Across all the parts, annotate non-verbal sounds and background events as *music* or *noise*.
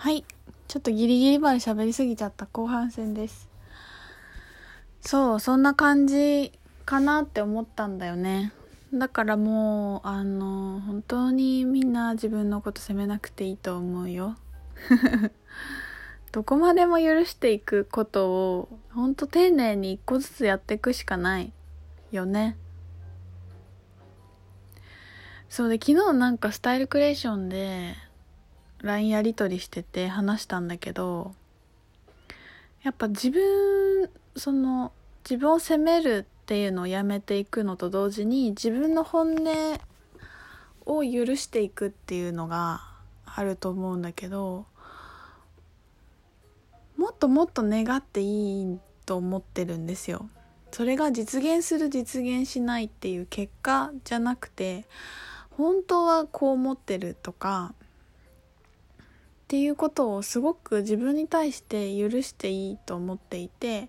はい。ちょっとギリギリまで喋りすぎちゃった後半戦です。そう、そんな感じかなって思ったんだよね。だからもう、あの、本当にみんな自分のこと責めなくていいと思うよ。*laughs* どこまでも許していくことを、ほんと丁寧に一個ずつやっていくしかないよね。そうで、昨日なんかスタイルクリエーションで、LINE やり取りしてて話したんだけどやっぱ自分その自分を責めるっていうのをやめていくのと同時に自分の本音を許していくっていうのがあると思うんだけどもっともっと願っていいと思ってるんですよ。それが実現する実現しないっていう結果じゃなくて本当はこう思ってるとかっていうことをすごく自分に対して許していいと思っていて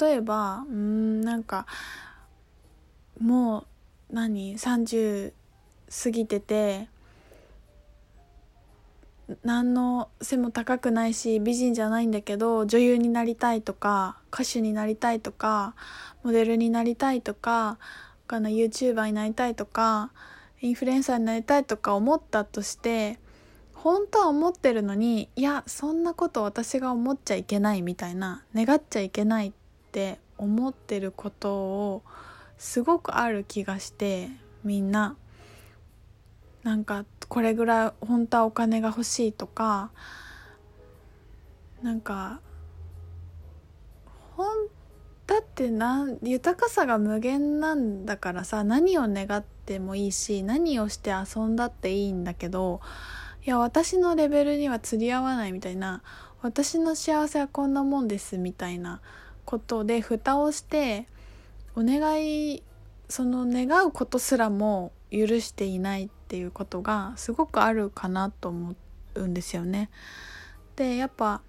例えばうんなんかもう何30過ぎてて何の背も高くないし美人じゃないんだけど女優になりたいとか歌手になりたいとかモデルになりたいとか他の YouTuber になりたいとかインフルエンサーになりたいとか思ったとして本当は思ってるのにいやそんなこと私が思っちゃいけないみたいな願っちゃいけないって思ってることをすごくある気がしてみんな。なんかこれぐらい本当はお金が欲しいとかなんかほんだってな豊かさが無限なんだからさ何を願ってもいいし何をして遊んだっていいんだけどいや私のレベルには釣り合わないみたいな私の幸せはこんなもんですみたいなことで蓋をしてお願いその願うことすらも許していないっていうことがすごくあるかなと思うんですよね。でやっぱ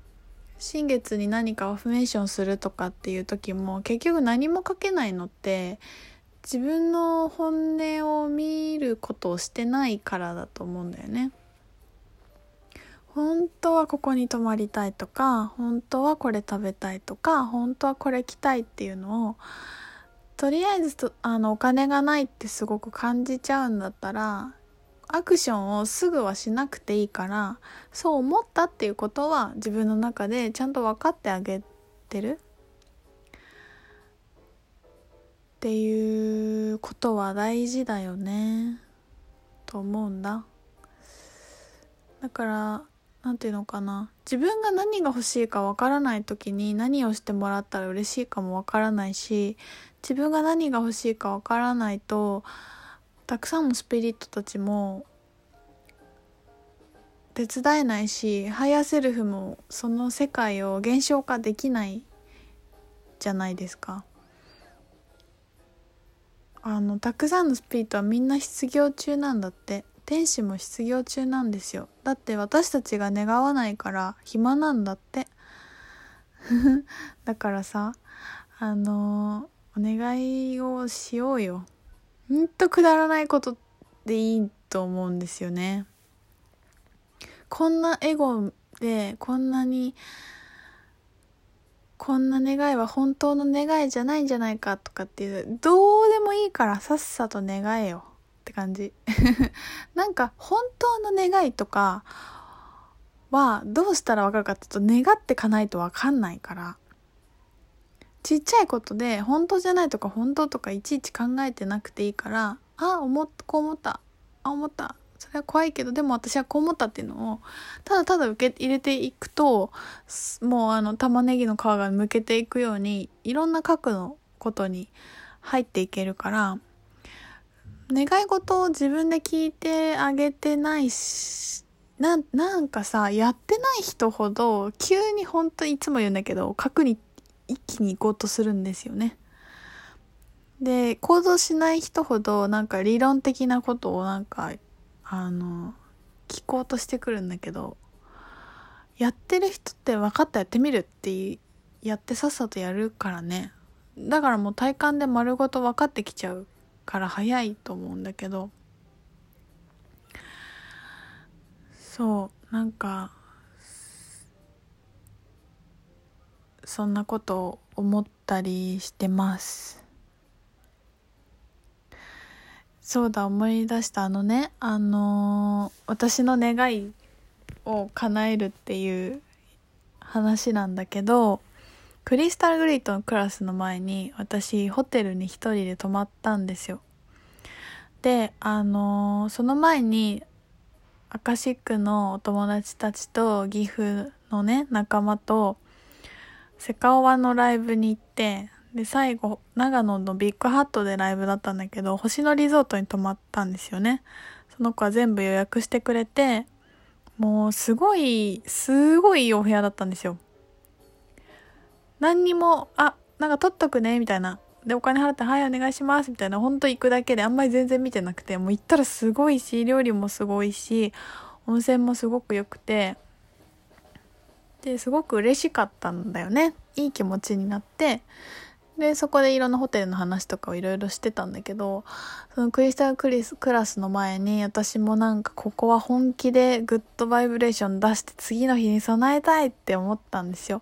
新月に何かアフメーションするとかっていう時も結局何も書けないのって自分の本音を見ることをしてないからだと思うんだよね。本当はここに泊まりたいとか本当はこれ食べたいとか本当はこれ着たいっていうのをとりあえずとあのお金がないってすごく感じちゃうんだったらアクションをすぐはしなくていいからそう思ったっていうことは自分の中でちゃんと分かってあげてる？っていうことは大事だよね。と思うんだ。だから何て言うのかな自分が何が欲しいかわからない時に何をしてもらったら嬉しいかもわからないし自分が何が欲しいかわからないとたくさんのスピリットたちも手伝えないしハイヤーセルフもその世界を現象化できないじゃないですか。あのたくさんのスピリットはみんな失業中なんだって天使も失業中なんですよ。だって私たちが願わないから暇なんだって。*laughs* だからさあのお願いをしようよ。ほんとくだらないことでいいと思うんですよね。こんなエゴでこんなにこんな願いは本当の願いじゃないんじゃないかとかっていうどうでもいいからさっさと願えよ。感じ。*laughs* なんか本当の願いとかはどうしたらわかるかっていうと願ってかないとわかんないから。ちっちゃいことで本当じゃないとか本当とかいちいち考えてなくていいからあ思っこう思った。あ思った。それは怖いけどでも私はこう思ったっていうのをただただ受け入れていくともうあの玉ねぎの皮がむけていくようにいろんな角のことに入っていけるから願い事を自分で聞いてあげてないしななんかさやってない人ほど急に本当いつも言うんだけど角に一気に行こうとするんですよね。で行動しない人ほどなんか理論的なことをなんかあの聞こうとしてくるんだけどやってる人って分かったやってみるってやってさっさとやるからねだからもう体感で丸ごと分かってきちゃうから早いと思うんだけどそうなんかそんなことを思ったりしてます。そうだ思い出したあのねあのー、私の願いを叶えるっていう話なんだけどクリスタルグリートのクラスの前に私ホテルに一人で泊まったんですよ。であのー、その前にアカシックのお友達たちと岐阜のね仲間とセカオワのライブに行ってで最後長野のビッグハットでライブだったんだけど星野リゾートに泊まったんですよね。その子は全部予約してくれてもうすごいすごいいいお部屋だったんですよ。何にもあなんか取っとくねみたいな。でお金払って「はいお願いします」みたいな。ほんと行くだけであんまり全然見てなくて。もう行ったらすごいし料理もすごいし温泉もすごく良くて。ですごく嬉しかったんだよね。いい気持ちになって。でそこでいろんなホテルの話とかをいろいろしてたんだけどそのクリスタルクリスクラスの前に私もなんかここは本気でグッドバイブレーション出して次の日に備えたいって思ったんですよ。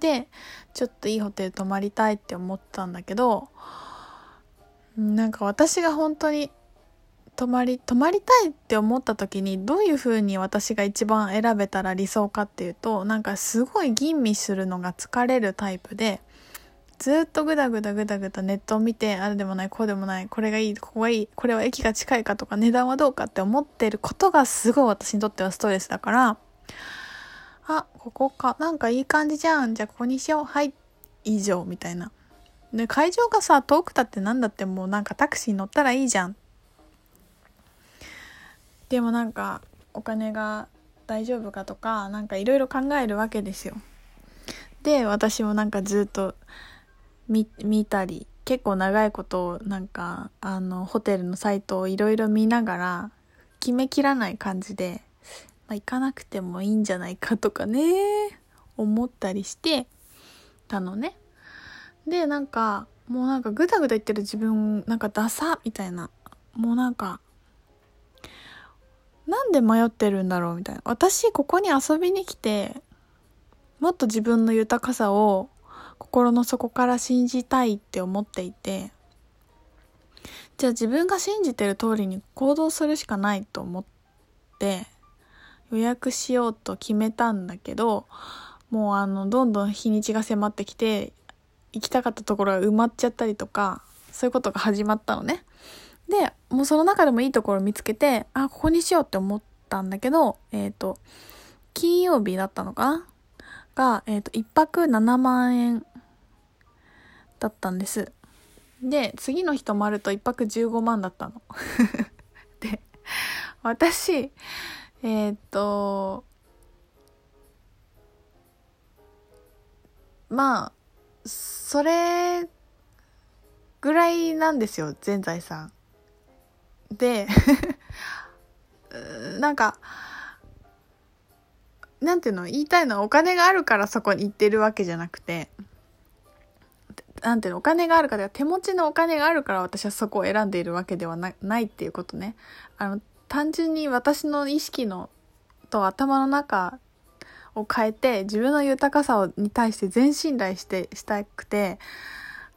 でちょっといいホテル泊まりたいって思ったんだけどなんか私が本当に泊まり泊まりたいって思った時にどういう風に私が一番選べたら理想かっていうとなんかすごい吟味するのが疲れるタイプでずっとグダグダグダグダネットを見てあれでもないこうでもないこれがいいここがいいこれは駅が近いかとか値段はどうかって思ってることがすごい私にとってはストレスだからあここか。なんかいい感じじゃん。じゃあここにしよう。はい。以上みたいな。で会場がさ遠くたってなんだって。もうなんかタクシー乗ったらいいじゃん。でもなんかお金が大丈夫かとかなんかいろいろ考えるわけですよ。で私もなんかずっと見たり結構長いことなんかあのホテルのサイトをいろいろ見ながら決めきらない感じで、まあ、行かなくてもいいんじゃないかとかね思ったりしてたのね。でなんかもうなんかグダグダ言ってる自分なんかダサみたいな。もうなんかなんで迷ってるんだろうみたいな。私ここに遊びに来てもっと自分の豊かさを心の底から信じたいって思っていてじゃあ自分が信じてる通りに行動するしかないと思って予約しようと決めたんだけどもうあのどんどん日にちが迫ってきて行きたかったところが埋まっちゃったりとかそういうことが始まったのね。でもうその中でもいいところを見つけてあここにしようって思ったんだけどえっ、ー、と金曜日だったのかな？が、えっ、ー、と1泊7万円だったんです。で、次の日泊まると1泊15万だったの。*laughs* で、私、えっ、と、まあ、それぐらいなんですよ、全財産。で、*laughs* なんか、なんていうの言いたいのはお金があるからそこに行ってるわけじゃなくて、なんていうの、お金があるから、手持ちのお金があるから私はそこを選んでいるわけではなないっていうことね。あの、単純に私の意識の、と頭の中を変えて、自分の豊かさをに対して全信頼して、したくて、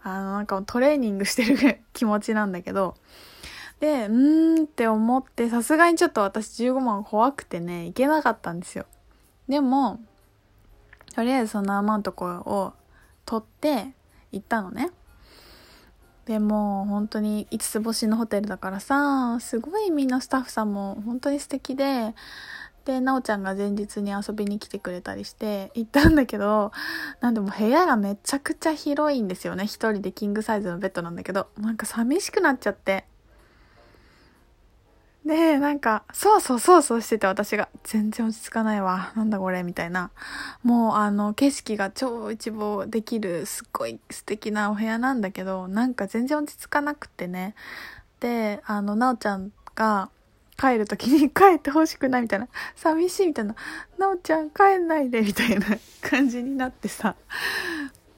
あの、なんかトレーニングしてる気持ちなんだけど、で、うーんって思って、さすがにちょっと私15万怖くてね、行けなかったんですよ。でも、とりあえずそのアマウントを取って、行ったのね。でも本当に5つ星のホテルだからさすごいみんなスタッフさんも本当に素敵ででなおちゃんが前日に遊びに来てくれたりして行ったんだけどなんでも部屋がめちゃくちゃ広いんですよね。一人でキングサイズのベッドなんだけどなんか寂しくなっちゃって。で、なんか、そうそうそうそうしてて私が、全然落ち着かないわ。なんだこれみたいな。もうあの、景色が超一望できる、すっごい素敵なお部屋なんだけど、なんか全然落ち着かなくてね。で、あの、なおちゃんが、帰る時に *laughs* 帰ってほしくないみたいな、寂しいみたいな、なおちゃん帰んないでみたいな *laughs* 感じになってさ、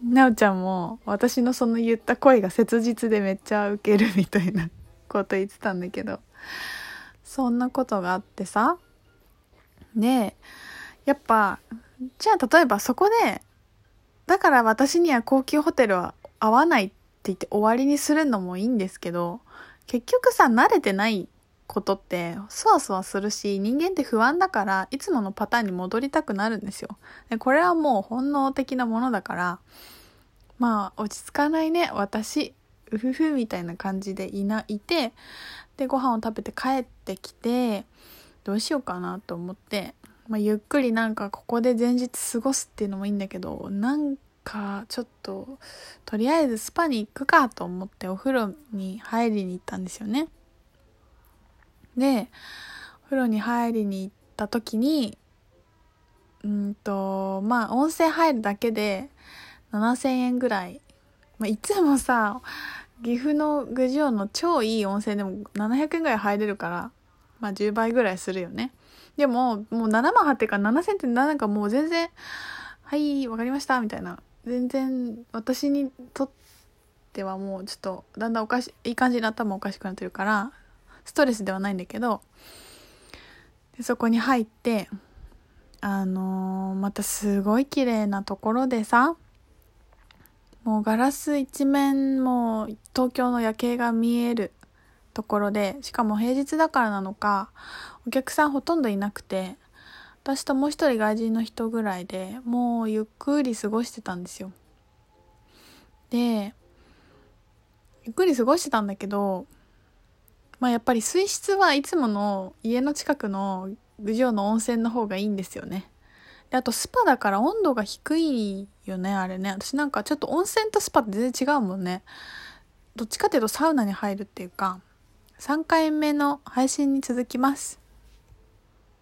なおちゃんも私のその言った声が切実でめっちゃウケるみたいなこと言ってたんだけど、そんなことがあってさでやっぱじゃあ例えばそこでだから私には高級ホテルは合わないって言って終わりにするのもいいんですけど、結局さ、慣れてないことって、そわそわするし、人間って不安だから、いつものパターンに戻りたくなるんですよ。でこれはもう本能的なものだから、まあ、落ち着かないね、私、うふふみたいな感じでいないて、で、ご飯を食べて帰ってきて、どうしようかなと思って、まあ、ゆっくりなんかここで前日過ごすっていうのもいいんだけど、なんかちょっと、とりあえずスパに行くかと思ってお風呂に入りに行ったんですよね。で、お風呂に入りに行った時に、うんと、まあ温泉入るだけで7000円ぐらい。まあ、いつもさ、岐阜の郡上の超いい温泉でも700円ぐらい入れるから、まあ10倍ぐらいするよね。でも、もう7万8ってか7000ってなんかもう全然、はい、わかりました、みたいな。全然、私にとってはもうちょっと、だんだんおかしい、いい感じに頭おかしくなってるから、ストレスではないんだけど、でそこに入って、あのーまたすごい綺麗なところでさ、もうガラス一面もう東京の夜景が見えるところで、しかも平日だからなのか、お客さんほとんどいなくて、私ともう一人外人の人ぐらいでもうゆっくり過ごしてたんですよ。で、ゆっくり過ごしてたんだけど、まあやっぱり水質はいつもの家の近くの郡上の温泉の方がいいんですよね。で、あとスパだから温度が低いよね、あれね。私なんかちょっと温泉とスパって全然違うもんね。どっちかっていうとサウナに入るっていうか、3回目の配信に続きます。